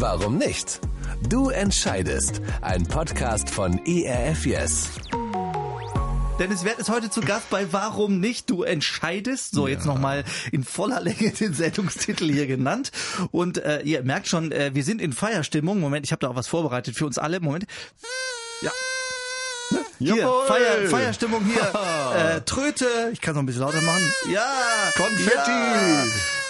Warum nicht? Du entscheidest. Ein Podcast von ERF Yes. Dennis Wert ist heute zu Gast bei Warum nicht? Du entscheidest. So, jetzt nochmal in voller Länge den Sendungstitel hier genannt. Und äh, ihr merkt schon, äh, wir sind in Feierstimmung. Moment, ich habe da auch was vorbereitet für uns alle. Moment. Ja. Hier, Feier, Feierstimmung hier. äh, Tröte. Ich kann noch ein bisschen lauter machen. Ja. Konfetti. Ja.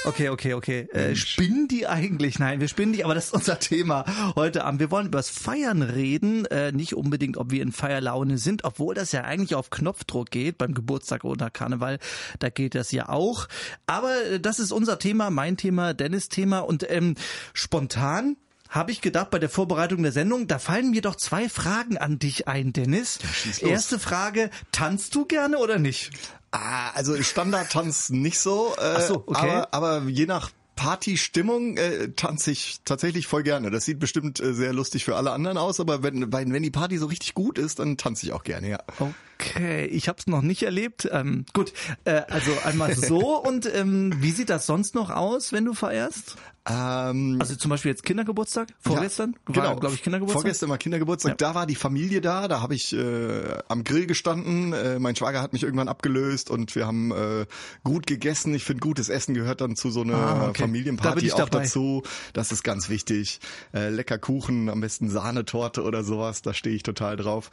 Okay, okay, okay. Äh, spinnen die eigentlich? Nein, wir spinnen nicht, aber das ist unser Thema heute Abend. Wir wollen über das Feiern reden, äh, nicht unbedingt, ob wir in Feierlaune sind, obwohl das ja eigentlich auf Knopfdruck geht beim Geburtstag oder Karneval. Da geht das ja auch. Aber äh, das ist unser Thema, mein Thema, Dennis Thema und ähm, spontan habe ich gedacht bei der Vorbereitung der Sendung, da fallen mir doch zwei Fragen an dich ein, Dennis. los. Erste Frage, tanzt du gerne oder nicht? Ah, also Standardtanz nicht so. Äh, Ach so, okay. aber, aber je nach Partystimmung äh, tanze ich tatsächlich voll gerne. Das sieht bestimmt äh, sehr lustig für alle anderen aus, aber wenn, wenn, wenn die Party so richtig gut ist, dann tanze ich auch gerne, ja. Okay, ich habe es noch nicht erlebt. Ähm, gut, äh, also einmal so und ähm, wie sieht das sonst noch aus, wenn du feierst? Ähm, Also zum Beispiel jetzt Kindergeburtstag, vorgestern? Ja, genau, glaube ich, Kindergeburtstag. Vorgestern war Kindergeburtstag. Ja. Da war die Familie da. Da habe ich äh, am Grill gestanden. Äh, mein Schwager hat mich irgendwann abgelöst und wir haben äh, gut gegessen. Ich finde, gutes Essen gehört dann zu so einer Ah, okay. Da Familienparty ich auch dabei. dazu. Das ist ganz wichtig. Äh, lecker Kuchen, am besten Sahnetorte oder sowas. Da stehe ich total drauf.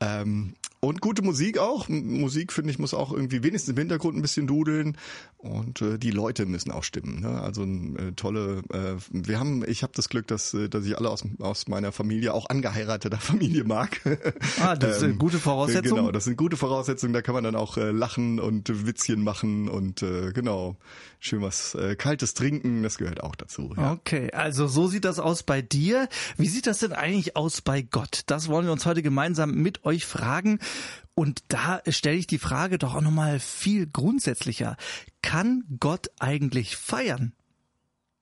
Ähm, und gute Musik auch. Musik, finde ich, muss auch irgendwie wenigstens im Hintergrund ein bisschen dudeln. Und äh, die Leute müssen auch stimmen. Ne? Also äh, tolle, äh, wir haben, ich habe das Glück, dass, äh, dass ich alle aus, aus meiner Familie, auch angeheirateter Familie mag. Ah, das Ähm, gute Voraussetzung. Genau, das sind gute Voraussetzungen, da kann man dann auch äh, lachen und Witzchen machen und äh, genau, schön was äh, Kaltes trinken, das gehört auch dazu. Ja. Okay, also so sieht das aus bei dir. Wie sieht das denn eigentlich aus bei Gott? Das wollen wir uns heute gemeinsam mit euch fragen. Und da stelle ich die Frage doch auch nochmal viel grundsätzlicher. Kann Gott eigentlich feiern?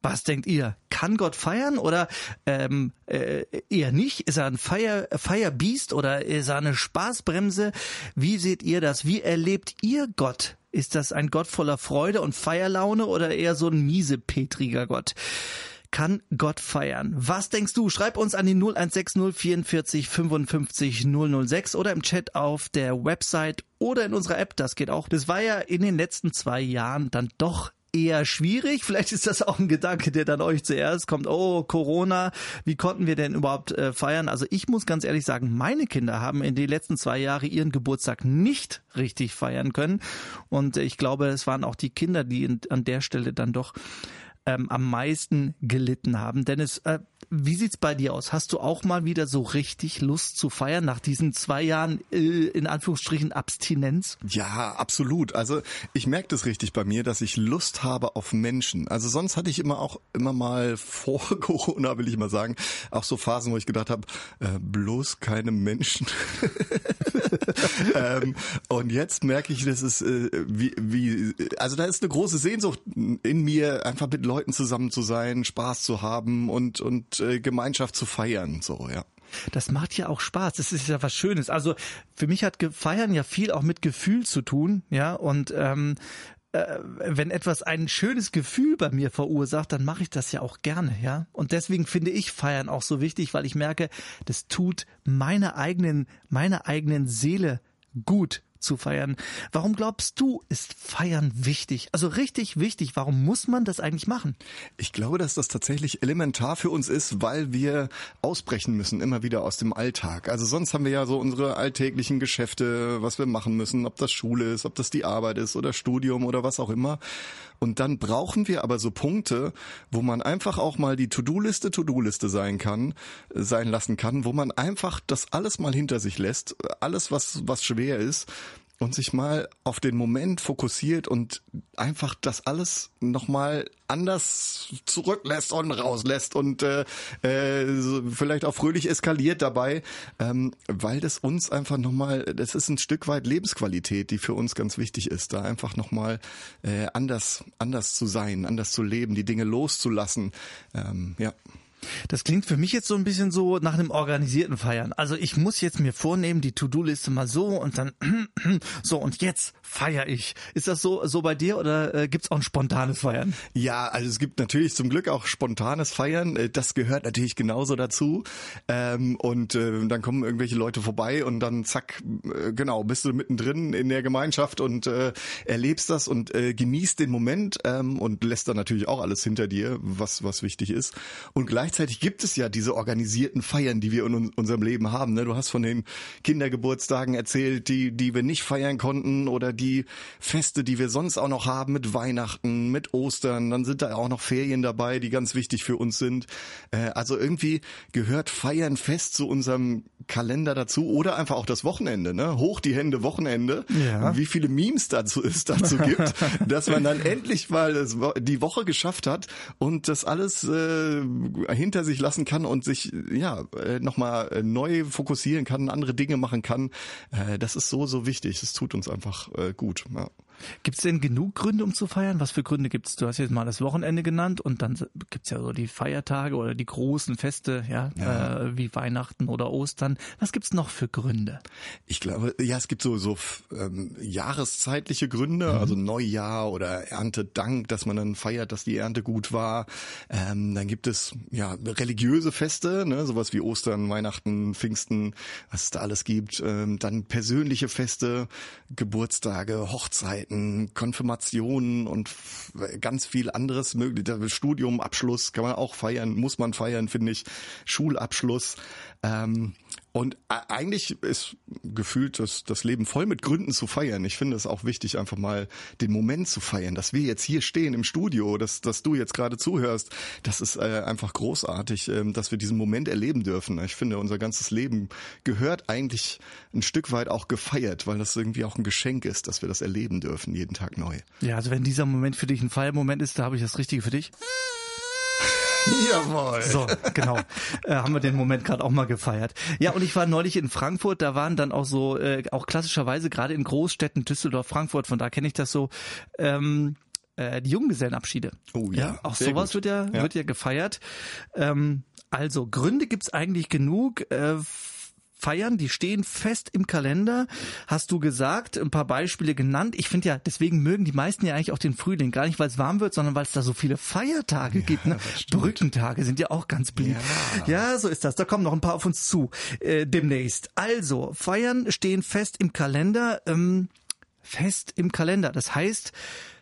Was denkt ihr? Kann Gott feiern oder ähm, äh, eher nicht? Ist er ein Feier, Feierbiest oder ist er eine Spaßbremse? Wie seht ihr das? Wie erlebt ihr Gott? Ist das ein Gott voller Freude und Feierlaune oder eher so ein miesepetriger Gott? Kann Gott feiern? Was denkst du? Schreib uns an die 0160 44 55 006 oder im Chat auf der Website oder in unserer App. Das geht auch. Das war ja in den letzten zwei Jahren dann doch eher schwierig. Vielleicht ist das auch ein Gedanke, der dann euch zuerst kommt. Oh, Corona, wie konnten wir denn überhaupt äh, feiern? Also ich muss ganz ehrlich sagen, meine Kinder haben in den letzten zwei Jahren ihren Geburtstag nicht richtig feiern können. Und ich glaube, es waren auch die Kinder, die in, an der Stelle dann doch ähm, am meisten gelitten haben. Dennis, äh, wie sieht's bei dir aus? Hast du auch mal wieder so richtig Lust zu feiern nach diesen zwei Jahren äh, in Anführungsstrichen Abstinenz? Ja, absolut. Also ich merke das richtig bei mir, dass ich Lust habe auf Menschen. Also sonst hatte ich immer auch immer mal vor Corona, will ich mal sagen, auch so Phasen, wo ich gedacht habe, äh, bloß keine Menschen. ähm, und jetzt merke ich, das ist äh, wie, wie, also da ist eine große Sehnsucht in mir, einfach mit Leuten zusammen zu sein, Spaß zu haben und und äh, Gemeinschaft zu feiern. So ja. Das macht ja auch Spaß. Das ist ja was Schönes. Also für mich hat Feiern ja viel auch mit Gefühl zu tun, ja. Und ähm, äh, wenn etwas ein schönes Gefühl bei mir verursacht, dann mache ich das ja auch gerne, ja. Und deswegen finde ich Feiern auch so wichtig, weil ich merke, das tut meiner eigenen, meiner eigenen Seele gut zu feiern. Warum glaubst du, ist Feiern wichtig? Also richtig wichtig. Warum muss man das eigentlich machen? Ich glaube, dass das tatsächlich elementar für uns ist, weil wir ausbrechen müssen, immer wieder aus dem Alltag. Also sonst haben wir ja so unsere alltäglichen Geschäfte, was wir machen müssen, ob das Schule ist, ob das die Arbeit ist oder Studium oder was auch immer. Und dann brauchen wir aber so Punkte, wo man einfach auch mal die To-Do-Liste To-Do-Liste sein kann, sein lassen kann, wo man einfach das alles mal hinter sich lässt, alles was, was schwer ist und sich mal auf den Moment fokussiert und einfach das alles nochmal anders zurücklässt und rauslässt und äh, äh, vielleicht auch fröhlich eskaliert dabei, ähm, weil das uns einfach nochmal, das ist ein Stück weit Lebensqualität, die für uns ganz wichtig ist, da einfach nochmal äh, anders, anders zu sein, anders zu leben, die Dinge loszulassen. Ähm, ja. Das klingt für mich jetzt so ein bisschen so nach einem organisierten Feiern. Also ich muss jetzt mir vornehmen, die To-Do-Liste mal so und dann so und jetzt feiere ich. Ist das so so bei dir oder äh, gibt's auch ein spontanes Feiern? Ja, also es gibt natürlich zum Glück auch spontanes Feiern. Äh, das gehört natürlich genauso dazu. Ähm, und äh, dann kommen irgendwelche Leute vorbei und dann zack, äh, genau, bist du mittendrin in der Gemeinschaft und äh, erlebst das und äh, genießt den Moment ähm, und lässt dann natürlich auch alles hinter dir, was was wichtig ist. Und gleichzeitig gibt es ja diese organisierten Feiern, die wir in unserem Leben haben. Ne? Du hast von den Kindergeburtstagen erzählt, die die wir nicht feiern konnten oder die Feste, die wir sonst auch noch haben mit Weihnachten, mit Ostern. Dann sind da auch noch Ferien dabei, die ganz wichtig für uns sind. Äh, also irgendwie gehört Feiern fest zu unserem Kalender dazu oder einfach auch das Wochenende. Ne? Hoch die Hände Wochenende. Ja. Wie viele Memes dazu es dazu gibt, dass man dann endlich mal die Woche geschafft hat und das alles äh, hinter sich lassen kann und sich ja äh, nochmal neu fokussieren kann, andere Dinge machen kann. Äh, das ist so, so wichtig. Es tut uns einfach äh, gut. Gibt's denn genug Gründe, um zu feiern? Was für Gründe gibt's? Du hast jetzt mal das Wochenende genannt und dann gibt's ja so die Feiertage oder die großen Feste, ja, Ja. Äh, wie Weihnachten oder Ostern. Was gibt's noch für Gründe? Ich glaube, ja, es gibt so so ähm, jahreszeitliche Gründe, also Neujahr oder Erntedank, dass man dann feiert, dass die Ernte gut war. Ähm, dann gibt es ja religiöse Feste, ne, sowas wie Ostern, Weihnachten, Pfingsten, was es da alles gibt. Ähm, dann persönliche Feste, Geburtstage, Hochzeiten, Konfirmationen und ganz viel anderes möglich. Studium, Abschluss kann man auch feiern, muss man feiern, finde ich. Schulabschluss. Ähm, und e- eigentlich ist gefühlt das, das Leben voll mit Gründen zu feiern. Ich finde es auch wichtig, einfach mal den Moment zu feiern, dass wir jetzt hier stehen im Studio, dass, dass du jetzt gerade zuhörst. Das ist äh, einfach großartig, ähm, dass wir diesen Moment erleben dürfen. Ich finde, unser ganzes Leben gehört eigentlich ein Stück weit auch gefeiert, weil das irgendwie auch ein Geschenk ist, dass wir das erleben dürfen, jeden Tag neu. Ja, also wenn dieser Moment für dich ein Feiermoment ist, da habe ich das Richtige für dich. Jawohl. So, genau. Äh, haben wir den Moment gerade auch mal gefeiert. Ja, und ich war neulich in Frankfurt, da waren dann auch so, äh, auch klassischerweise gerade in Großstädten, Düsseldorf, Frankfurt, von da kenne ich das so, ähm, äh, die Junggesellenabschiede. Oh ja, auch sehr sowas gut. wird ja, Ja. wird ja gefeiert. Ähm, also Gründe gibt's eigentlich genug. Äh, Feiern, die stehen fest im Kalender, hast du gesagt, ein paar Beispiele genannt. Ich finde ja, deswegen mögen die meisten ja eigentlich auch den Frühling, gar nicht, weil es warm wird, sondern weil es da so viele Feiertage gibt. Ne? Brückentage sind ja auch ganz beliebt. Ja. so ist das. Da kommen noch ein paar auf uns zu äh, demnächst. Also, Feiern stehen fest im Kalender. Ähm, fest im Kalender. Das heißt,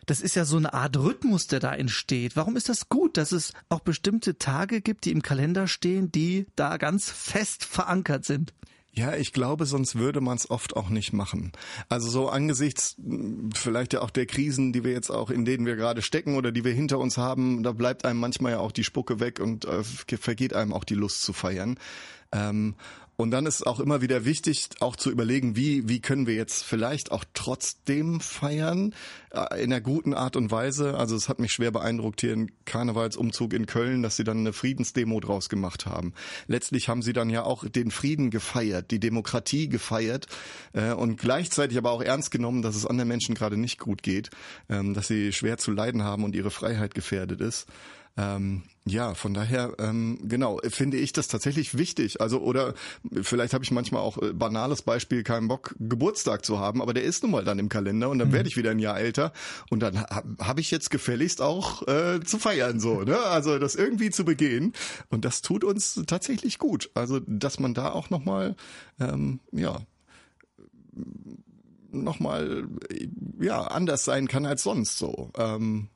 das ist ja so eine Art Rhythmus, der da entsteht. Warum ist das gut, dass es auch bestimmte Tage gibt, die im Kalender stehen, die da ganz fest verankert sind? Ja, ich glaube, sonst würde man es oft auch nicht machen. Also so angesichts mh, vielleicht ja auch der Krisen, die wir jetzt auch, in denen wir gerade stecken oder die wir hinter uns haben, da bleibt einem manchmal ja auch die Spucke weg und äh, vergeht einem auch die Lust zu feiern. Ähm, und dann ist auch immer wieder wichtig, auch zu überlegen, wie, wie können wir jetzt vielleicht auch trotzdem feiern, äh, in einer guten Art und Weise. Also es hat mich schwer beeindruckt hier im Karnevalsumzug in Köln, dass sie dann eine Friedensdemo draus gemacht haben. Letztlich haben sie dann ja auch den Frieden gefeiert, die Demokratie gefeiert äh, und gleichzeitig aber auch ernst genommen, dass es anderen Menschen gerade nicht gut geht, ähm, dass sie schwer zu leiden haben und ihre Freiheit gefährdet ist. Ähm, ja, von daher, ähm, genau, finde ich das tatsächlich wichtig. Also, oder vielleicht habe ich manchmal auch äh, banales Beispiel, keinen Bock, Geburtstag zu haben, aber der ist nun mal dann im Kalender und dann werde ich wieder ein Jahr älter und dann ha habe ich jetzt gefälligst auch äh, zu feiern, so, ne? Also das irgendwie zu begehen. Und das tut uns tatsächlich gut. Also, dass man da auch nochmal, ähm, ja, nochmal ja anders sein kann als sonst so. Ähm,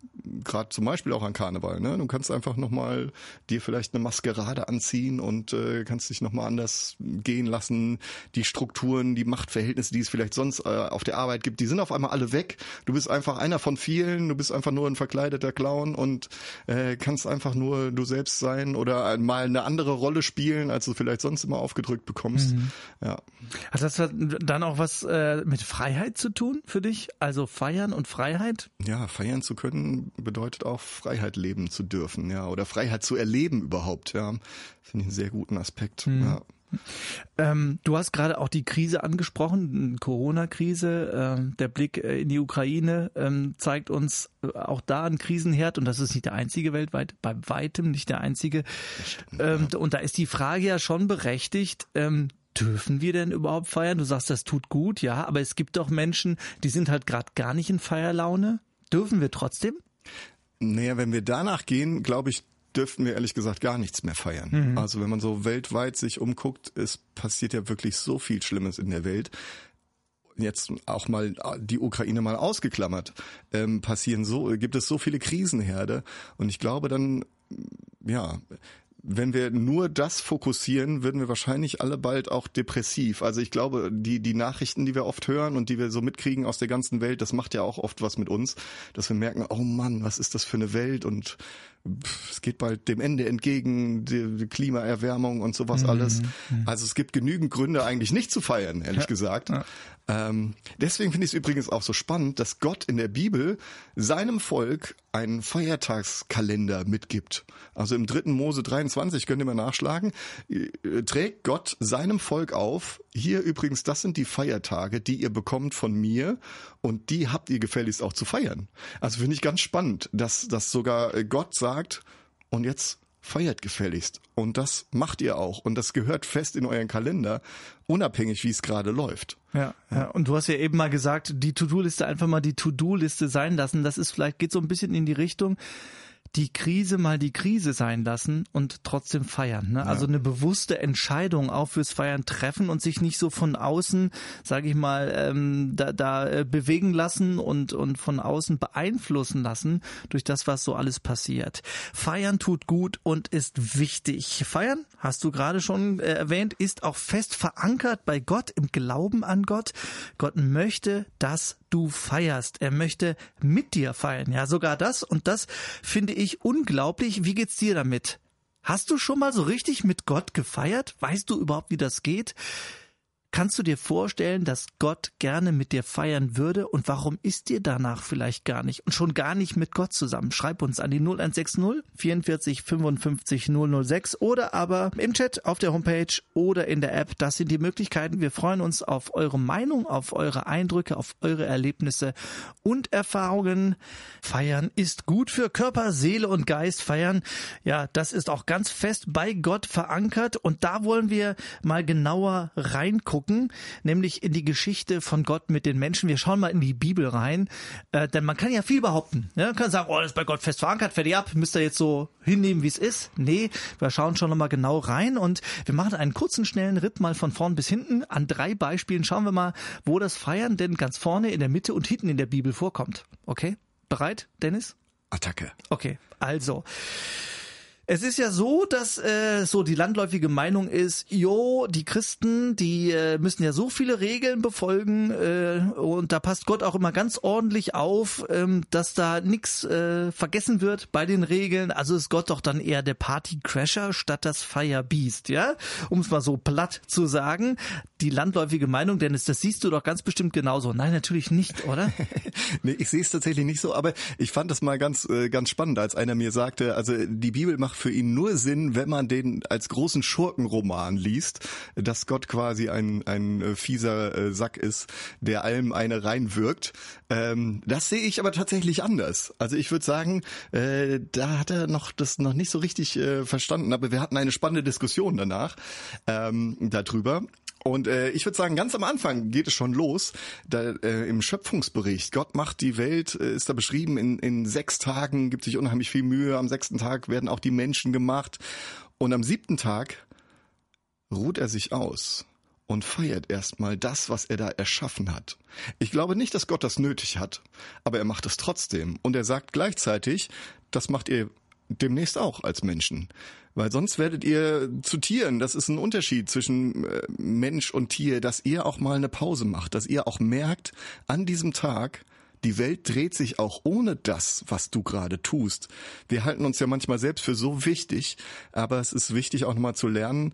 Gerade zum Beispiel auch an Karneval. Ne? Du kannst einfach nochmal dir vielleicht eine Maskerade anziehen und äh, kannst dich nochmal anders gehen lassen. Die Strukturen, die Machtverhältnisse, die es vielleicht sonst äh, auf der Arbeit gibt, die sind auf einmal alle weg. Du bist einfach einer von vielen. Du bist einfach nur ein verkleideter Clown und äh, kannst einfach nur du selbst sein oder mal eine andere Rolle spielen, als du vielleicht sonst immer aufgedrückt bekommst. Ja. Hat das dann auch was äh, mit Freiheit zu tun für dich? Also feiern und Freiheit? Ja, feiern zu können bedeutet auch Freiheit leben zu dürfen, ja, oder Freiheit zu erleben überhaupt, ja. Finde ich einen sehr guten Aspekt. Ja. Ähm, du hast gerade auch die Krise angesprochen, Corona-Krise. Ähm, der Blick äh, in die Ukraine ähm, zeigt uns äh, auch da einen Krisenherd und das ist nicht der einzige weltweit, bei weitem nicht der einzige. Stimmt, ähm, ja. Und da ist die Frage ja schon berechtigt. Ähm, dürfen wir denn überhaupt feiern? Du sagst, das tut gut, ja, aber es gibt doch Menschen, die sind halt gerade gar nicht in Feierlaune. Dürfen wir trotzdem? Naja, wenn wir danach gehen, glaube ich, dürften wir ehrlich gesagt gar nichts mehr feiern. Mhm. Also wenn man so weltweit sich umguckt, es passiert ja wirklich so viel Schlimmes in der Welt. Jetzt auch mal die Ukraine mal ausgeklammert, ähm, passieren so, gibt es so viele Krisenherde und ich glaube dann, ja, wenn wir nur das fokussieren, würden wir wahrscheinlich alle bald auch depressiv. Also ich glaube, die, die Nachrichten, die wir oft hören und die wir so mitkriegen aus der ganzen Welt, das macht ja auch oft was mit uns, dass wir merken, oh Mann, was ist das für eine Welt und es geht bald dem Ende entgegen, die, Klimaerwärmung und sowas mhm. alles. Mhm. Also es gibt genügend Gründe eigentlich nicht zu feiern, ehrlich ja. gesagt. Ja. Ähm, deswegen finde ich es übrigens auch so spannend, dass Gott in der Bibel seinem Volk einen Feiertagskalender mitgibt. Also im dritten Mose 23, könnt ihr mal nachschlagen, äh, trägt Gott seinem Volk auf, hier übrigens, das sind die Feiertage, die ihr bekommt von mir und die habt ihr gefälligst auch zu feiern. Also finde ich ganz spannend, dass, dass sogar Gott sagt, und jetzt feiert gefälligst. Und das macht ihr auch. Und das gehört fest in euren Kalender, unabhängig wie es gerade läuft. Ja, ja, und du hast ja eben mal gesagt, die To-Do-Liste einfach mal die To-Do-Liste sein lassen. Das ist vielleicht, geht so ein bisschen in die Richtung, die Krise mal die Krise sein lassen und trotzdem feiern. Ne? Ja. Also eine bewusste Entscheidung auch fürs Feiern treffen und sich nicht so von außen, sage ich mal, ähm, da, da äh, bewegen lassen und, und von außen beeinflussen lassen durch das, was so alles passiert. Feiern tut gut und ist wichtig. Feiern, hast du gerade schon äh, erwähnt, ist auch fest verankert bei Gott, im Glauben an Gott. Gott möchte, dass du feierst. Er möchte mit dir feiern. Ja, sogar das. Und das finde ich unglaublich. Wie geht's dir damit? Hast du schon mal so richtig mit Gott gefeiert? Weißt du überhaupt, wie das geht? Kannst du dir vorstellen, dass Gott gerne mit dir feiern würde und warum ist dir danach vielleicht gar nicht und schon gar nicht mit Gott zusammen? Schreib uns an die 0160 44 55 006 oder aber im Chat auf der Homepage oder in der App. Das sind die Möglichkeiten. Wir freuen uns auf eure Meinung, auf eure Eindrücke, auf eure Erlebnisse und Erfahrungen. Feiern ist gut für Körper, Seele und Geist. Feiern, ja, das ist auch ganz fest bei Gott verankert und da wollen wir mal genauer reingucken gucken, nämlich in die Geschichte von Gott mit den Menschen. Wir schauen mal in die Bibel rein, äh, denn man kann ja viel behaupten. Ja? Man kann sagen, oh, das ist bei Gott fest verankert, fertig ab, müsst ihr jetzt so hinnehmen, wie es ist. Nee, wir schauen schon nochmal genau rein und wir machen einen kurzen, schnellen Ritt mal von vorn bis hinten. An drei Beispielen schauen wir mal, wo das Feiern denn ganz vorne, in der Mitte und hinten in der Bibel vorkommt. Okay? Bereit, Dennis? Attacke. Okay, also es ist ja so, dass äh, so die landläufige Meinung ist, jo, die Christen, die äh, müssen ja so viele Regeln befolgen äh, und da passt Gott auch immer ganz ordentlich auf, ähm, dass da nichts äh, vergessen wird bei den Regeln. Also ist Gott doch dann eher der Partycrasher statt das Firebeast, ja? Um es mal so platt zu sagen. Die landläufige Meinung, Dennis, das siehst du doch ganz bestimmt genauso. Nein, natürlich nicht, oder? nee, ich sehe es tatsächlich nicht so, aber ich fand das mal ganz, äh, ganz spannend, als einer mir sagte, also die Bibel macht für ihn nur Sinn, wenn man den als großen Schurkenroman liest, dass Gott quasi ein, ein äh, fieser äh, Sack ist, der allem eine reinwirkt. Ähm, das sehe ich aber tatsächlich anders. Also ich würde sagen, äh, da hat er noch das noch nicht so richtig verstanden, aber wir hatten eine spannende Diskussion danach ähm, darüber. Und äh, ich würde sagen, ganz am Anfang geht es schon los. Da, äh, Im Schöpfungsbericht, Gott macht die Welt, äh, ist da beschrieben, in, in sechs Tagen gibt sich unheimlich viel Mühe. Am sechsten Tag werden auch die Menschen gemacht. Und am siebten Tag ruht er sich aus und feiert erstmal das, was er da erschaffen hat. Ich glaube nicht, dass Gott das nötig hat, aber er macht es trotzdem. Und er sagt gleichzeitig, das macht ihr demnächst auch als Menschen. Weil sonst werdet ihr zu Tieren. Das ist ein Unterschied zwischen äh, Mensch und Tier, dass ihr auch mal eine Pause macht, dass ihr auch merkt, an diesem Tag, die Welt dreht sich auch ohne das, was du gerade tust. Wir halten uns ja manchmal selbst für so wichtig, aber es ist wichtig auch nochmal zu lernen,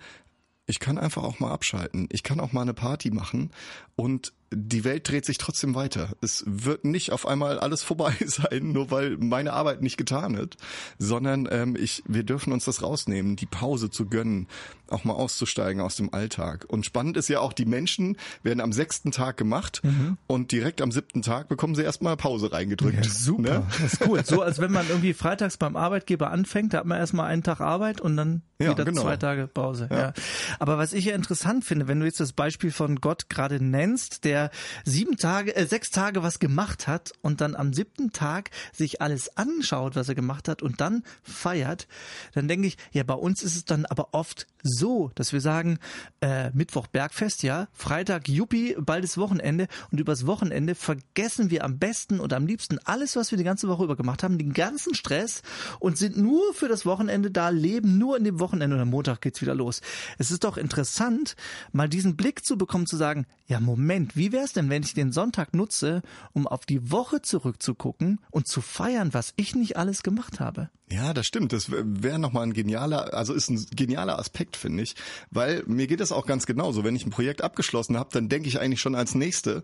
ich kann einfach auch mal abschalten. Ich kann auch mal eine Party machen und die Welt dreht sich trotzdem weiter. Es wird nicht auf einmal alles vorbei sein, nur weil meine Arbeit nicht getan wird, sondern ähm, ich, wir dürfen uns das rausnehmen, die Pause zu gönnen, auch mal auszusteigen aus dem Alltag. Und spannend ist ja auch, die Menschen werden am sechsten Tag gemacht mhm. und direkt am siebten Tag bekommen sie erstmal Pause reingedrückt. Ja, super, ne? das ist cool. So als wenn man irgendwie freitags beim Arbeitgeber anfängt, da hat man erstmal einen Tag Arbeit und dann ja, wieder genau. zwei Tage Pause. Ja. ja. Aber was ich ja interessant finde, wenn du jetzt das Beispiel von Gott gerade nennst, der sieben Tage, äh, sechs Tage was gemacht hat und dann am siebten Tag sich alles anschaut, was er gemacht hat und dann feiert, dann denke ich, ja, bei uns ist es dann aber oft so, dass wir sagen, äh, Mittwoch Bergfest, ja, Freitag Juppie, bald ist Wochenende und übers Wochenende vergessen wir am besten und am liebsten alles, was wir die ganze Woche über gemacht haben, den ganzen Stress und sind nur für das Wochenende da, leben nur in dem Wochenende und am Montag geht's wieder los. Es ist doch interessant, mal diesen Blick zu bekommen, zu sagen, ja Moment, wie wär's denn, wenn ich den Sonntag nutze, um auf die Woche zurückzugucken und zu feiern, was ich nicht alles gemacht habe? Ja, das stimmt. Das wäre nochmal ein genialer, also ist ein genialer Aspekt, finde ich. Weil mir geht es auch ganz genauso. Wenn ich ein Projekt abgeschlossen habe, dann denke ich eigentlich schon als nächste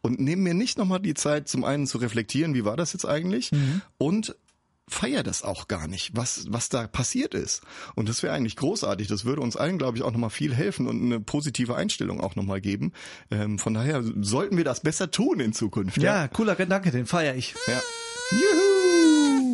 und nehme mir nicht nochmal die Zeit, zum einen zu reflektieren, wie war das jetzt eigentlich? Mhm. Und feier das auch gar nicht, was, was da passiert ist. Und das wäre eigentlich großartig. Das würde uns allen, glaube ich, auch nochmal viel helfen und eine positive Einstellung auch nochmal geben. Ähm, von daher sollten wir das besser tun in Zukunft. Ja, ja. cooler Gedanke, den feiere ich. Ja. Juhu!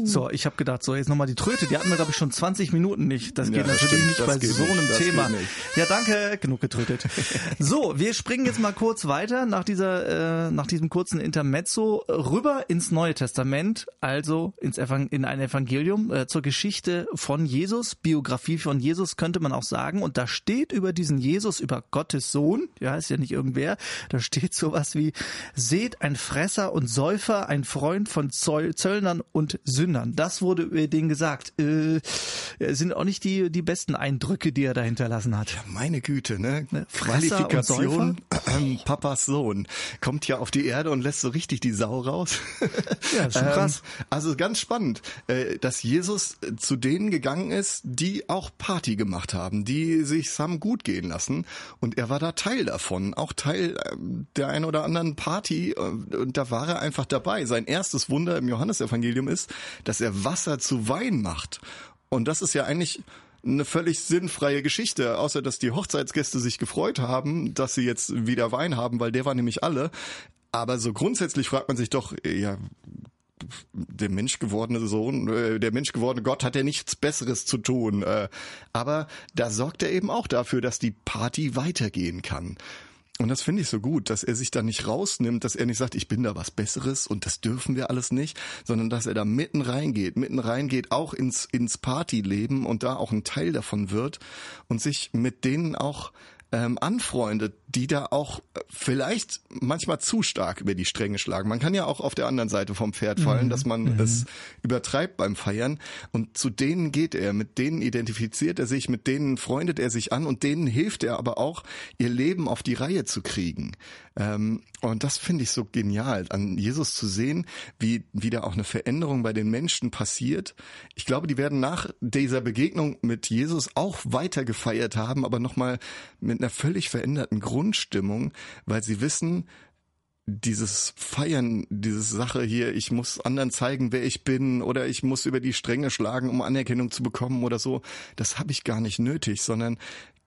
So, ich habe gedacht, so jetzt nochmal die Tröte, die hatten wir glaube ich schon 20 Minuten nicht. Das geht ja, das natürlich stimmt, nicht bei so einem nicht, Thema. Ja, danke, genug getrötet. so, wir springen jetzt mal kurz weiter nach dieser, äh, nach diesem kurzen Intermezzo rüber ins Neue Testament, also ins Evang in ein Evangelium äh, zur Geschichte von Jesus, Biografie von Jesus könnte man auch sagen. Und da steht über diesen Jesus, über Gottes Sohn, ja, ist ja nicht irgendwer, da steht sowas wie, seht ein Fresser und Säufer, ein Freund von Zöllnern und Sündern. Das wurde über den gesagt. Äh, sind auch nicht die, die besten Eindrücke, die er da hinterlassen hat. Ja, meine Güte, ne? ne Qualifikation ähm, Papas Sohn kommt ja auf die Erde und lässt so richtig die Sau raus. Ja, ist schon ähm, krass. also ganz spannend, äh, dass Jesus zu denen gegangen ist, die auch Party gemacht haben, die sich haben gut gehen lassen und er war da Teil davon, auch Teil ähm, der ein oder anderen Party äh, und da war er einfach dabei. Sein erstes Wunder im Johannesevangelium ist, dass er Wasser zu Wein macht. Und das ist ja eigentlich eine völlig sinnfreie Geschichte, außer dass die Hochzeitsgäste sich gefreut haben, dass sie jetzt wieder Wein haben, weil der war nämlich alle. Aber so grundsätzlich fragt man sich doch, ja, der menschgewordene Sohn, äh, der menschgewordene Gott hat ja nichts Besseres zu tun. Äh, aber da sorgt er eben auch dafür, dass die Party weitergehen kann. Und das finde ich so gut, dass er sich da nicht rausnimmt, dass er nicht sagt, ich bin da was Besseres und das dürfen wir alles nicht, sondern dass er da mitten reingeht, mitten reingeht, auch ins, ins Partyleben und da auch ein Teil davon wird und sich mit denen auch ähm, anfreundet, die da auch äh, vielleicht manchmal zu stark über die Stränge schlagen. Man kann ja auch auf der anderen Seite vom Pferd fallen, mhm. dass man mhm. es übertreibt beim Feiern. Und zu denen geht er, mit denen identifiziert er sich, mit denen freundet er sich an und denen hilft er aber auch, ihr Leben auf die Reihe zu kriegen. Ähm, und das finde ich so genial, an Jesus zu sehen, wie wieder auch eine Veränderung bei den Menschen passiert. Ich glaube, die werden nach dieser Begegnung mit Jesus auch weiter gefeiert haben, aber nochmal mit einer völlig veränderten Grund Grundstimmung, weil sie wissen, dieses Feiern, diese Sache hier, ich muss anderen zeigen, wer ich bin oder ich muss über die Stränge schlagen, um Anerkennung zu bekommen oder so, das habe ich gar nicht nötig, sondern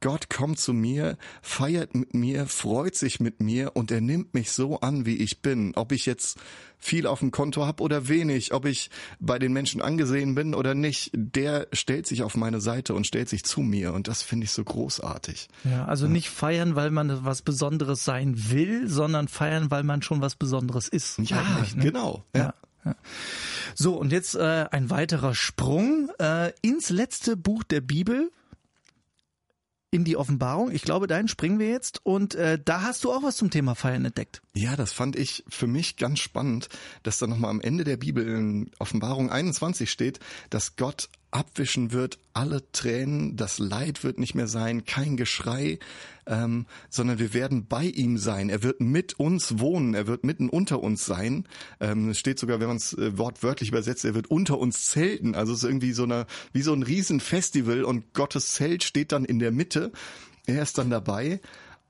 Gott kommt zu mir, feiert mit mir, freut sich mit mir und er nimmt mich so an, wie ich bin. Ob ich jetzt viel auf dem Konto habe oder wenig, ob ich bei den Menschen angesehen bin oder nicht, der stellt sich auf meine Seite und stellt sich zu mir und das finde ich so großartig. Ja, also nicht feiern, weil man was Besonderes sein will, sondern feiern, weil man schon was Besonderes ist. Ja, ne? genau. ja. ja. So, und jetzt äh, ein weiterer Sprung äh, ins letzte Buch der Bibel, in die Offenbarung. Ich glaube, dahin springen wir jetzt. Und äh, da hast du auch was zum Thema Feiern entdeckt. Ja, das fand ich für mich ganz spannend, dass da nochmal am Ende der Bibel in Offenbarung 21 steht, dass Gott abwischen wird alle Tränen, das Leid wird nicht mehr sein, kein Geschrei, ähm, sondern wir werden bei ihm sein. Er wird mit uns wohnen, er wird mitten unter uns sein. Ähm, es steht sogar, wenn man es äh, wortwörtlich übersetzt, er wird unter uns zelten. Also es ist irgendwie so eine, wie so ein Riesenfestival und Gottes Zelt steht dann in der Mitte. Er ist dann dabei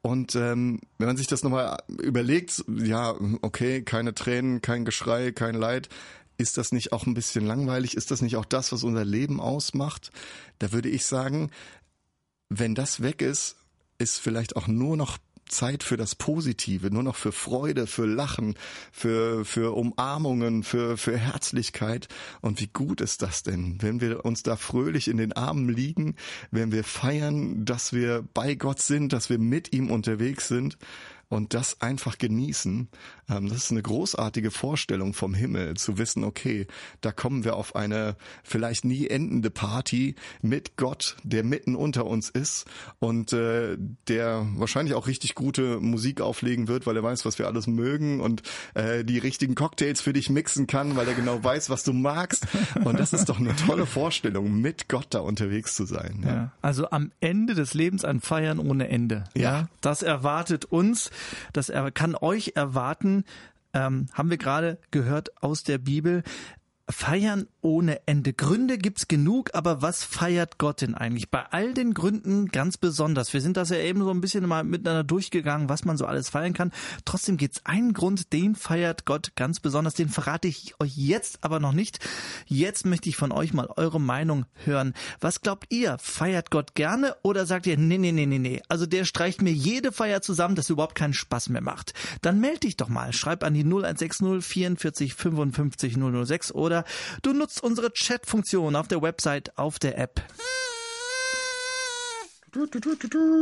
Und ähm, wenn man sich das nochmal überlegt, ja, okay, keine Tränen, kein Geschrei, kein Leid, ist das nicht auch ein bisschen langweilig? Ist das nicht auch das, was unser Leben ausmacht? Da würde ich sagen, wenn das weg ist, ist vielleicht auch nur noch Zeit für das Positive, nur noch für Freude, für Lachen, für, für Umarmungen, für, für Herzlichkeit. Und wie gut ist das denn, wenn wir uns da fröhlich in den Armen liegen, wenn wir feiern, dass wir bei Gott sind, dass wir mit ihm unterwegs sind und das einfach genießen. Ähm, das ist eine großartige Vorstellung vom Himmel, zu wissen, okay, da kommen wir auf eine vielleicht nie endende Party mit Gott, der mitten unter uns ist und äh, der wahrscheinlich auch richtig gute Musik auflegen wird, weil er weiß, was wir alles mögen und äh, die richtigen Cocktails für dich mixen kann, weil er genau weiß, was du magst. Und das ist doch eine tolle Vorstellung, mit Gott da unterwegs zu sein. Ja. ja also am Ende des Lebens ein Feiern ohne Ende. Ja. ja. Das erwartet uns. Das er kann euch erwarten, ähm, haben wir gerade gehört aus der Bibel. Feiern ohne Ende. Gründe gibt's genug, aber was feiert Gott denn eigentlich? Bei all den Gründen ganz besonders. Wir sind das ja eben so ein bisschen mal miteinander durchgegangen, was man so alles feiern kann. Trotzdem gibt's einen Grund, den feiert Gott ganz besonders. Den verrate ich euch jetzt aber noch nicht. Jetzt möchte ich von euch mal eure Meinung hören. Was glaubt ihr? Feiert Gott gerne oder sagt ihr, nee, nee, nee, nee, nee. Also der streicht mir jede Feier zusammen, dass überhaupt keinen Spaß mehr macht. Dann melde dich doch mal. Schreib an die 0160 44 55 006 oder du nutzt nutzt unsere Chat-Funktion auf der Website, auf der App.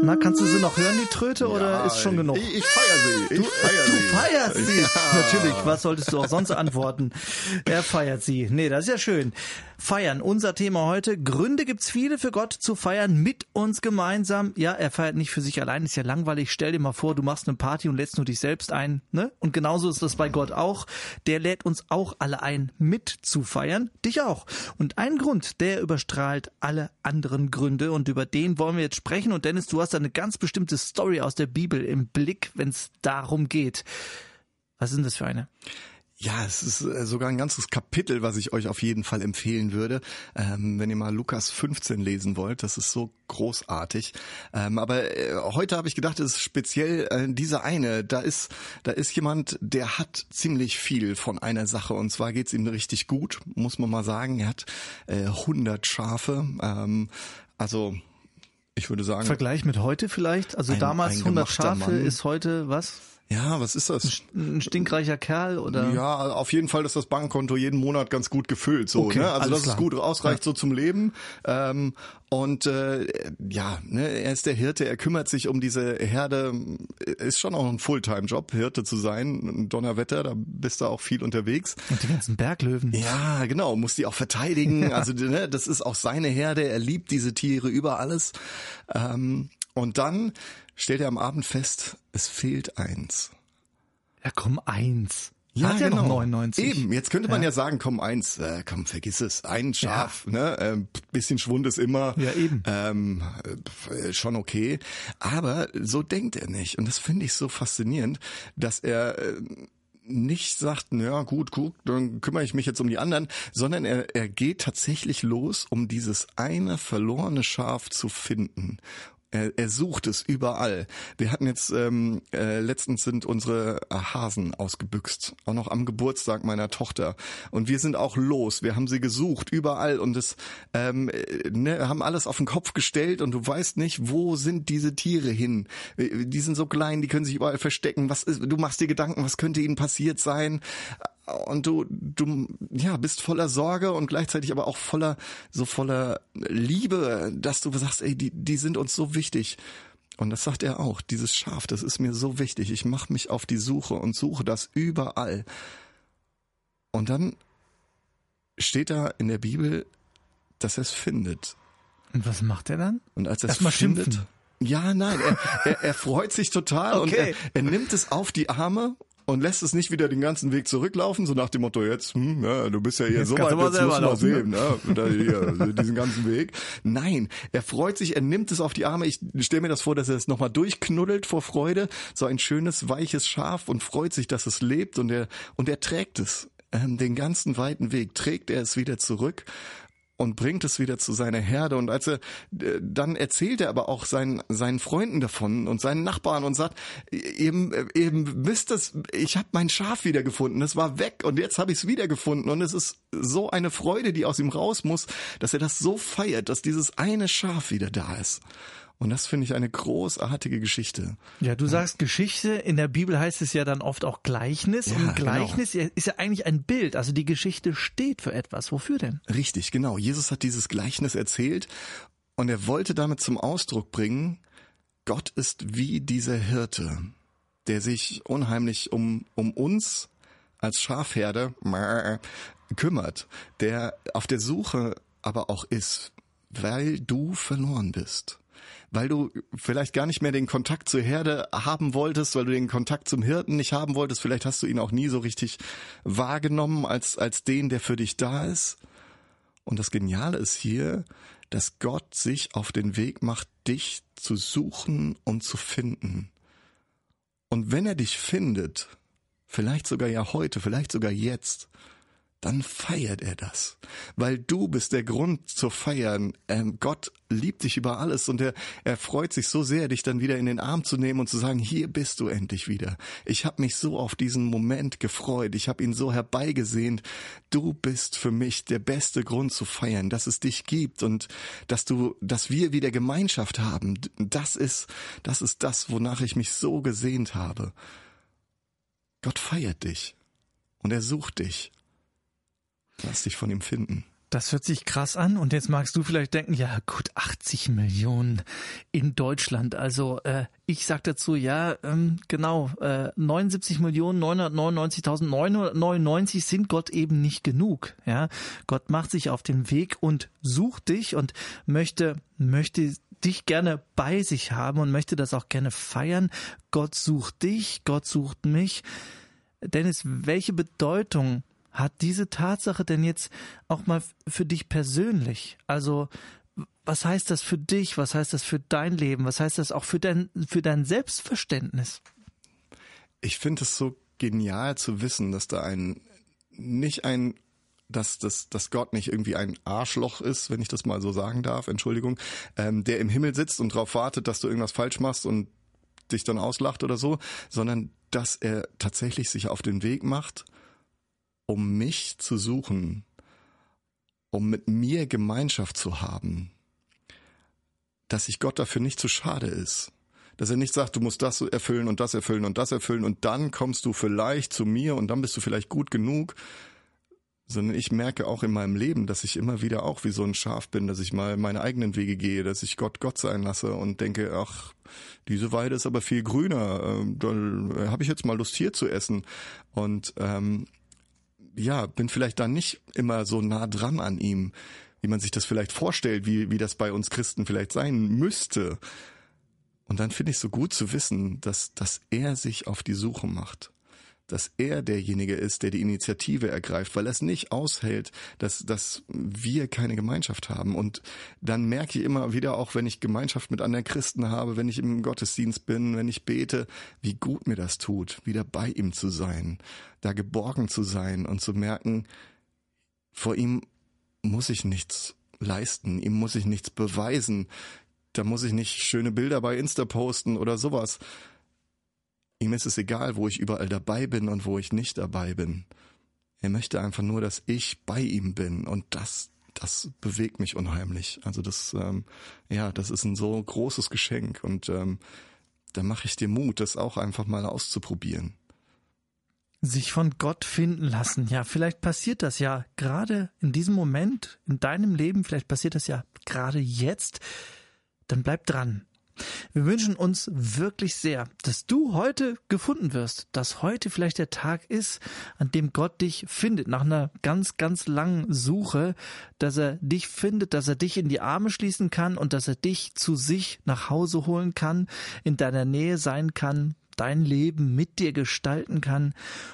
Na, kannst du sie noch hören, die Tröte, ja, oder ist schon genug? Ich, ich feier sie. Ich du, feier du sie. feierst sie. Ja. Natürlich, was solltest du auch sonst antworten? Er feiert sie. Nee, das ist ja schön. Feiern, unser Thema heute. Gründe gibt's viele für Gott zu feiern mit uns gemeinsam. Ja, er feiert nicht für sich allein, ist ja langweilig. Stell dir mal vor, du machst eine Party und lädst nur dich selbst ein, ne? Und genauso ist das bei Gott auch. Der lädt uns auch alle ein, mit zu feiern. Dich auch. Und ein Grund, der überstrahlt alle anderen Gründe und über den wollen wir jetzt sprechen. Und Dennis, du hast eine ganz bestimmte Story aus der Bibel im Blick, wenn es darum geht. Was ist denn das für eine? Ja, es ist äh, sogar ein ganzes Kapitel, was ich euch auf jeden Fall empfehlen würde, ähm, wenn ihr mal Lukas 15 lesen wollt. Das ist so großartig. Ähm, aber äh, heute habe ich gedacht, es ist speziell äh, diese eine. Da ist, da ist jemand, der hat ziemlich viel von einer Sache. Und zwar geht's ihm richtig gut, muss man mal sagen. Er hat äh, 100 Schafe. Ähm, also ich würde sagen. Vergleich mit heute vielleicht? Also ein, damals ein 100 Schafe ist heute was? Ja, was ist das? Ein stinkreicher Kerl oder? Ja, auf jeden Fall ist das Bankkonto jeden Monat ganz gut gefüllt, so, okay, ne? Also das klar. ist gut, ausreicht ja. so zum Leben. Ähm, und äh, ja, ne, er ist der Hirte, er kümmert sich um diese Herde, ist schon auch ein Fulltime-Job, Hirte zu sein. Donnerwetter, da bist du auch viel unterwegs. Und die ganzen Berglöwen. Ja, genau, muss die auch verteidigen. Also ne, das ist auch seine Herde, er liebt diese Tiere über alles. Ähm, und dann stellt er am Abend fest, es fehlt eins. Ja, komm, eins. Ja, Hat ja genau. noch 99. Eben, jetzt könnte man ja, ja sagen, komm, eins, äh, komm, vergiss es, ein Schaf, ja. ne, äh, bisschen Schwund ist immer ja, eben. Ähm, äh, schon okay. Aber so denkt er nicht. Und das finde ich so faszinierend, dass er äh, nicht sagt, ja gut, guck, dann kümmere ich mich jetzt um die anderen, sondern er, er geht tatsächlich los, um dieses eine verlorene Schaf zu finden. Er, er sucht es überall. Wir hatten jetzt ähm, äh, letztens sind unsere Hasen ausgebüxt, auch noch am Geburtstag meiner Tochter. Und wir sind auch los. Wir haben sie gesucht überall und es ähm, äh, ne, haben alles auf den Kopf gestellt und du weißt nicht, wo sind diese Tiere hin? Äh, die sind so klein, die können sich überall verstecken. Was ist, du machst dir Gedanken, was könnte ihnen passiert sein? Und du du ja bist voller Sorge und gleichzeitig aber auch voller so voller Liebe, dass du sagst, ey, die die sind uns so wichtig. Und das sagt er auch, dieses Schaf, das ist mir so wichtig. Ich mache mich auf die Suche und suche das überall. Und dann steht da in der Bibel, dass er es findet. Und was macht er dann? Und als er es findet, schimpfen. ja, nein, er, er, er freut sich total okay. und er, er nimmt es auf die Arme und lässt es nicht wieder den ganzen Weg zurücklaufen, so nach dem Motto, jetzt, hm, ja, du bist ja hier jetzt so weit, jetzt musst du mal sehen, ne? Da, hier, diesen ganzen Weg. Nein, er freut sich, er nimmt es auf die Arme. Ich stelle mir das vor, dass er es nochmal durchknuddelt vor Freude, so ein schönes, weiches Schaf und freut sich, dass es lebt und er, und er trägt es. Ähm, den ganzen weiten Weg trägt er es wieder zurück und bringt es wieder zu seiner Herde. Und als er äh, dann erzählt er aber auch seinen seinen Freunden davon und seinen Nachbarn und sagt, eben eben wisst es, ich habe mein Schaf wiedergefunden, es war weg und jetzt habe ich es wiedergefunden und es ist so eine Freude, die aus ihm raus muss, dass er das so feiert, dass dieses eine Schaf wieder da ist. Und das finde ich eine großartige Geschichte. Ja, du sagst Geschichte. In der Bibel heißt es ja dann oft auch Gleichnis. Ja, und genau. Gleichnis genau. ist ja eigentlich ein Bild. Also die Geschichte steht für etwas. Wofür denn? Richtig, genau. Jesus hat dieses Gleichnis erzählt und er wollte damit zum Ausdruck bringen, Gott ist wie dieser Hirte, der sich unheimlich um, um uns als Schafherde kümmert, der auf der Suche aber auch ist, weil du verloren bist weil du vielleicht gar nicht mehr den Kontakt zur Herde haben wolltest, weil du den Kontakt zum Hirten nicht haben wolltest. Vielleicht hast du ihn auch nie so richtig wahrgenommen als, als den, der für dich da ist. Und das Geniale ist hier, dass Gott sich auf den Weg macht, dich zu suchen und zu finden. Und wenn er dich findet, vielleicht sogar ja heute, vielleicht sogar jetzt, dann feiert er das. Weil du bist der Grund zu feiern. Ähm, Gott liebt dich über alles und er, er freut sich so sehr, dich dann wieder in den Arm zu nehmen und zu sagen, hier bist du endlich wieder. Ich habe mich so auf diesen Moment gefreut. Ich habe ihn so herbeigesehnt. Du bist für mich der beste Grund zu feiern, dass es dich gibt und dass du, dass wir wieder Gemeinschaft haben. Das ist, das ist das, wonach ich mich so gesehnt habe. Gott feiert dich und er sucht dich Lass dich von ihm finden. Das hört sich krass an und jetzt magst du vielleicht denken, ja gut, 80 Millionen in Deutschland. Also äh, ich sag dazu, ja, ähm, genau, äh, 79 Millionen 999.999 sind Gott eben nicht genug. Ja, Gott macht sich auf den Weg und sucht dich und möchte möchte dich gerne bei sich haben und möchte das auch gerne feiern. Gott sucht dich, Gott sucht mich. Dennis, welche Bedeutung hat diese Tatsache denn jetzt auch mal für dich persönlich? Also, was heißt das für dich? Was heißt das für dein Leben? Was heißt das auch für dein, für dein Selbstverständnis? Ich finde es so genial zu wissen, dass da ein, nicht ein dass, dass, dass Gott nicht irgendwie ein Arschloch ist, wenn ich das mal so sagen darf, Entschuldigung, ähm, der im Himmel sitzt und darauf wartet, dass du irgendwas falsch machst und dich dann auslacht oder so, sondern dass er tatsächlich sich auf den Weg macht um mich zu suchen, um mit mir Gemeinschaft zu haben, dass sich Gott dafür nicht zu schade ist. Dass er nicht sagt, du musst das erfüllen und das erfüllen und das erfüllen und dann kommst du vielleicht zu mir und dann bist du vielleicht gut genug, sondern ich merke auch in meinem Leben, dass ich immer wieder auch wie so ein Schaf bin, dass ich mal meine eigenen Wege gehe, dass ich Gott Gott sein lasse und denke, ach, diese Weide ist aber viel grüner, ähm, da habe ich jetzt mal Lust hier zu essen und ähm, ja, bin vielleicht da nicht immer so nah dran an ihm, wie man sich das vielleicht vorstellt, wie, wie das bei uns Christen vielleicht sein müsste. Und dann finde ich so gut zu wissen, dass, dass er sich auf die Suche macht dass er derjenige ist, der die Initiative ergreift, weil er es nicht aushält, dass, dass wir keine Gemeinschaft haben. Und dann merke ich immer wieder, auch wenn ich Gemeinschaft mit anderen Christen habe, wenn ich im Gottesdienst bin, wenn ich bete, wie gut mir das tut, wieder bei ihm zu sein, da geborgen zu sein und zu merken, vor ihm muss ich nichts leisten, ihm muss ich nichts beweisen, da muss ich nicht schöne Bilder bei Insta posten oder sowas, Ihm ist es egal, wo ich überall dabei bin und wo ich nicht dabei bin. Er möchte einfach nur, dass ich bei ihm bin und das, das bewegt mich unheimlich. Also das, ähm, ja, das ist ein so großes Geschenk und ähm, da mache ich dir Mut, das auch einfach mal auszuprobieren. Sich von Gott finden lassen. Ja, vielleicht passiert das ja gerade in diesem Moment in deinem Leben, vielleicht passiert das ja gerade jetzt. Dann bleib dran. Wir wünschen uns wirklich sehr, dass du heute gefunden wirst, dass heute vielleicht der Tag ist, an dem Gott dich findet, nach einer ganz, ganz langen Suche, dass er dich findet, dass er dich in die Arme schließen kann und dass er dich zu sich nach Hause holen kann, in deiner Nähe sein kann, dein Leben mit dir gestalten kann.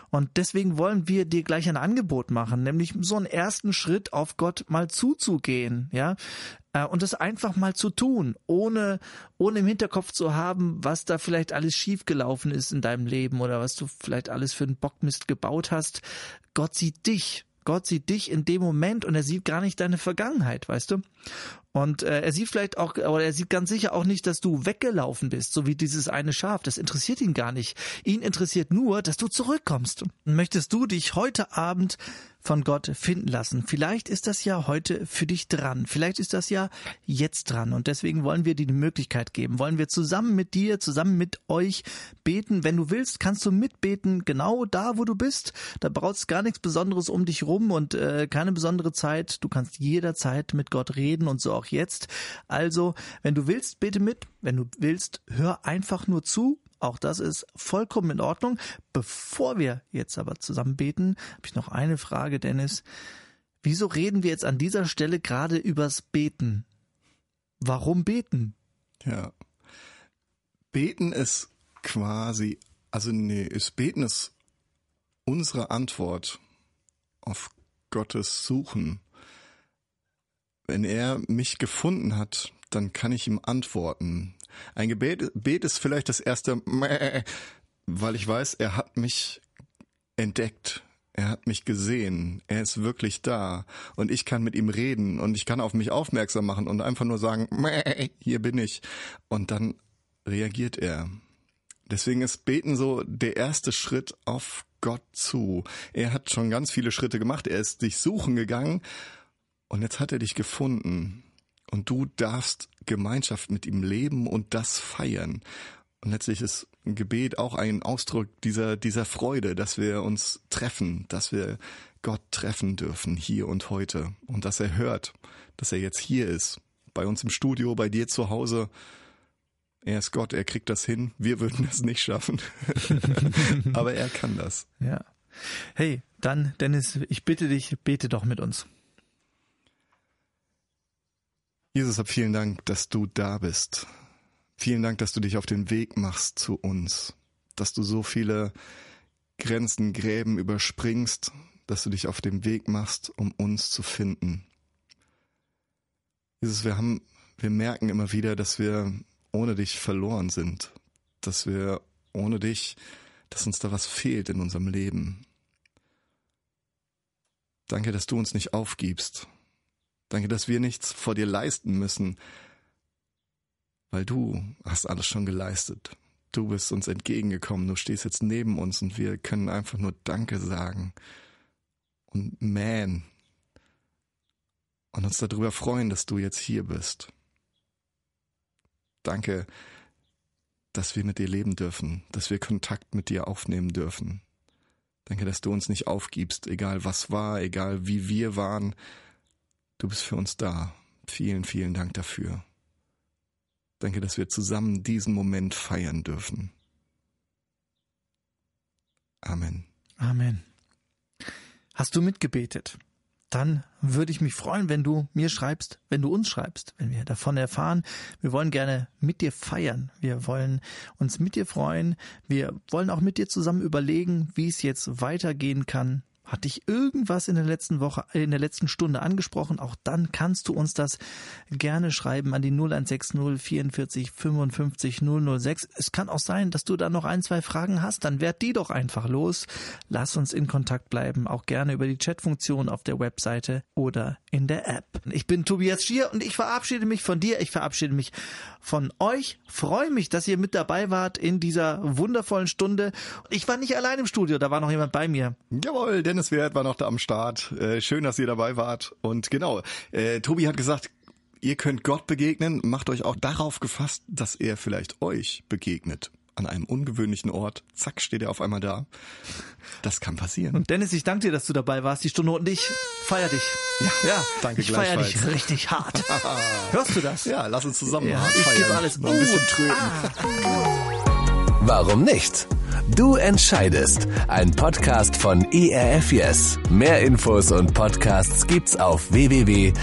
Und deswegen wollen wir dir gleich ein Angebot machen, nämlich so einen ersten Schritt auf Gott mal zuzugehen, ja, und das einfach mal zu tun, ohne, ohne im Hinterkopf zu haben, was da vielleicht alles schiefgelaufen ist in deinem Leben oder was du vielleicht alles für einen Bockmist gebaut hast. Gott sieht dich Gott sieht dich in dem Moment und er sieht gar nicht deine Vergangenheit, weißt du? Und äh, er sieht vielleicht auch, oder er sieht ganz sicher auch nicht, dass du weggelaufen bist, so wie dieses eine Schaf. Das interessiert ihn gar nicht. Ihn interessiert nur, dass du zurückkommst. Möchtest du dich heute Abend von Gott finden lassen. Vielleicht ist das ja heute für dich dran. Vielleicht ist das ja jetzt dran. Und deswegen wollen wir dir die Möglichkeit geben. Wollen wir zusammen mit dir, zusammen mit euch beten. Wenn du willst, kannst du mitbeten, genau da, wo du bist. Da brauchst gar nichts Besonderes um dich rum und äh, keine besondere Zeit. Du kannst jederzeit mit Gott reden und so auch jetzt. Also, wenn du willst, bete mit. Wenn du willst, hör einfach nur zu auch das ist vollkommen in Ordnung. Bevor wir jetzt aber zusammen beten, habe ich noch eine Frage, Dennis. Wieso reden wir jetzt an dieser Stelle gerade übers Beten? Warum beten? Ja. Beten ist quasi, also nee, ist Beten ist unsere Antwort auf Gottes Suchen. Wenn er mich gefunden hat, dann kann ich ihm antworten. Ein Gebet, Gebet ist vielleicht das erste, weil ich weiß, er hat mich entdeckt. Er hat mich gesehen. Er ist wirklich da. Und ich kann mit ihm reden und ich kann auf mich aufmerksam machen und einfach nur sagen, hier bin ich. Und dann reagiert er. Deswegen ist Beten so der erste Schritt auf Gott zu. Er hat schon ganz viele Schritte gemacht. Er ist dich suchen gegangen und jetzt hat er dich gefunden. Und du darfst Gemeinschaft mit ihm leben und das feiern. Und letztlich ist ein Gebet auch ein Ausdruck dieser, dieser Freude, dass wir uns treffen, dass wir Gott treffen dürfen, hier und heute. Und dass er hört, dass er jetzt hier ist, bei uns im Studio, bei dir zu Hause. Er ist Gott, er kriegt das hin. Wir würden es nicht schaffen. Aber er kann das. Ja. Hey, dann, Dennis, ich bitte dich, bete doch mit uns. Jesus, hab vielen Dank, dass du da bist. Vielen Dank, dass du dich auf den Weg machst zu uns, dass du so viele Grenzen, Gräben überspringst, dass du dich auf den Weg machst, um uns zu finden. Jesus, wir haben, wir merken immer wieder, dass wir ohne dich verloren sind, dass wir ohne dich, dass uns da was fehlt in unserem Leben. Danke, dass du uns nicht aufgibst, Danke, dass wir nichts vor dir leisten müssen, weil du hast alles schon geleistet. Du bist uns entgegengekommen, du stehst jetzt neben uns und wir können einfach nur Danke sagen und mähen und uns darüber freuen, dass du jetzt hier bist. Danke, dass wir mit dir leben dürfen, dass wir Kontakt mit dir aufnehmen dürfen. Danke, dass du uns nicht aufgibst, egal was war, egal wie wir waren, Du bist für uns da. Vielen, vielen Dank dafür. Danke, dass wir zusammen diesen Moment feiern dürfen. Amen. Amen. Hast du mitgebetet? Dann würde ich mich freuen, wenn du mir schreibst, wenn du uns schreibst, wenn wir davon erfahren. Wir wollen gerne mit dir feiern. Wir wollen uns mit dir freuen. Wir wollen auch mit dir zusammen überlegen, wie es jetzt weitergehen kann. Hat dich irgendwas in der letzten Woche, in der letzten Stunde angesprochen? Auch dann kannst du uns das gerne schreiben an die 0160 44 55 006. Es kann auch sein, dass du da noch ein, zwei Fragen hast. Dann werd die doch einfach los. Lass uns in Kontakt bleiben. Auch gerne über die Chatfunktion auf der Webseite oder in der App. Ich bin Tobias Schier und ich verabschiede mich von dir. Ich verabschiede mich von euch. Freue mich, dass ihr mit dabei wart in dieser wundervollen Stunde. Ich war nicht allein im Studio. Da war noch jemand bei mir. Jawohl, denn Dennis Wert war noch da am Start. Äh, schön, dass ihr dabei wart. Und genau, äh, Tobi hat gesagt, ihr könnt Gott begegnen. Macht euch auch darauf gefasst, dass er vielleicht euch begegnet. An einem ungewöhnlichen Ort. Zack, steht er auf einmal da. Das kann passieren. Und Dennis, ich danke dir, dass du dabei warst, die Stunde und ich feier dich. Ja, ja danke ich feier dich richtig hart. Hörst du das? Ja, lass uns zusammen ja, hart ich feiern. gebe alles. Noch ein bisschen tröten. ah. Warum nicht? Du entscheidest. Ein Podcast von ERF Yes. Mehr Infos und Podcasts gibt's auf www.erfyes.de.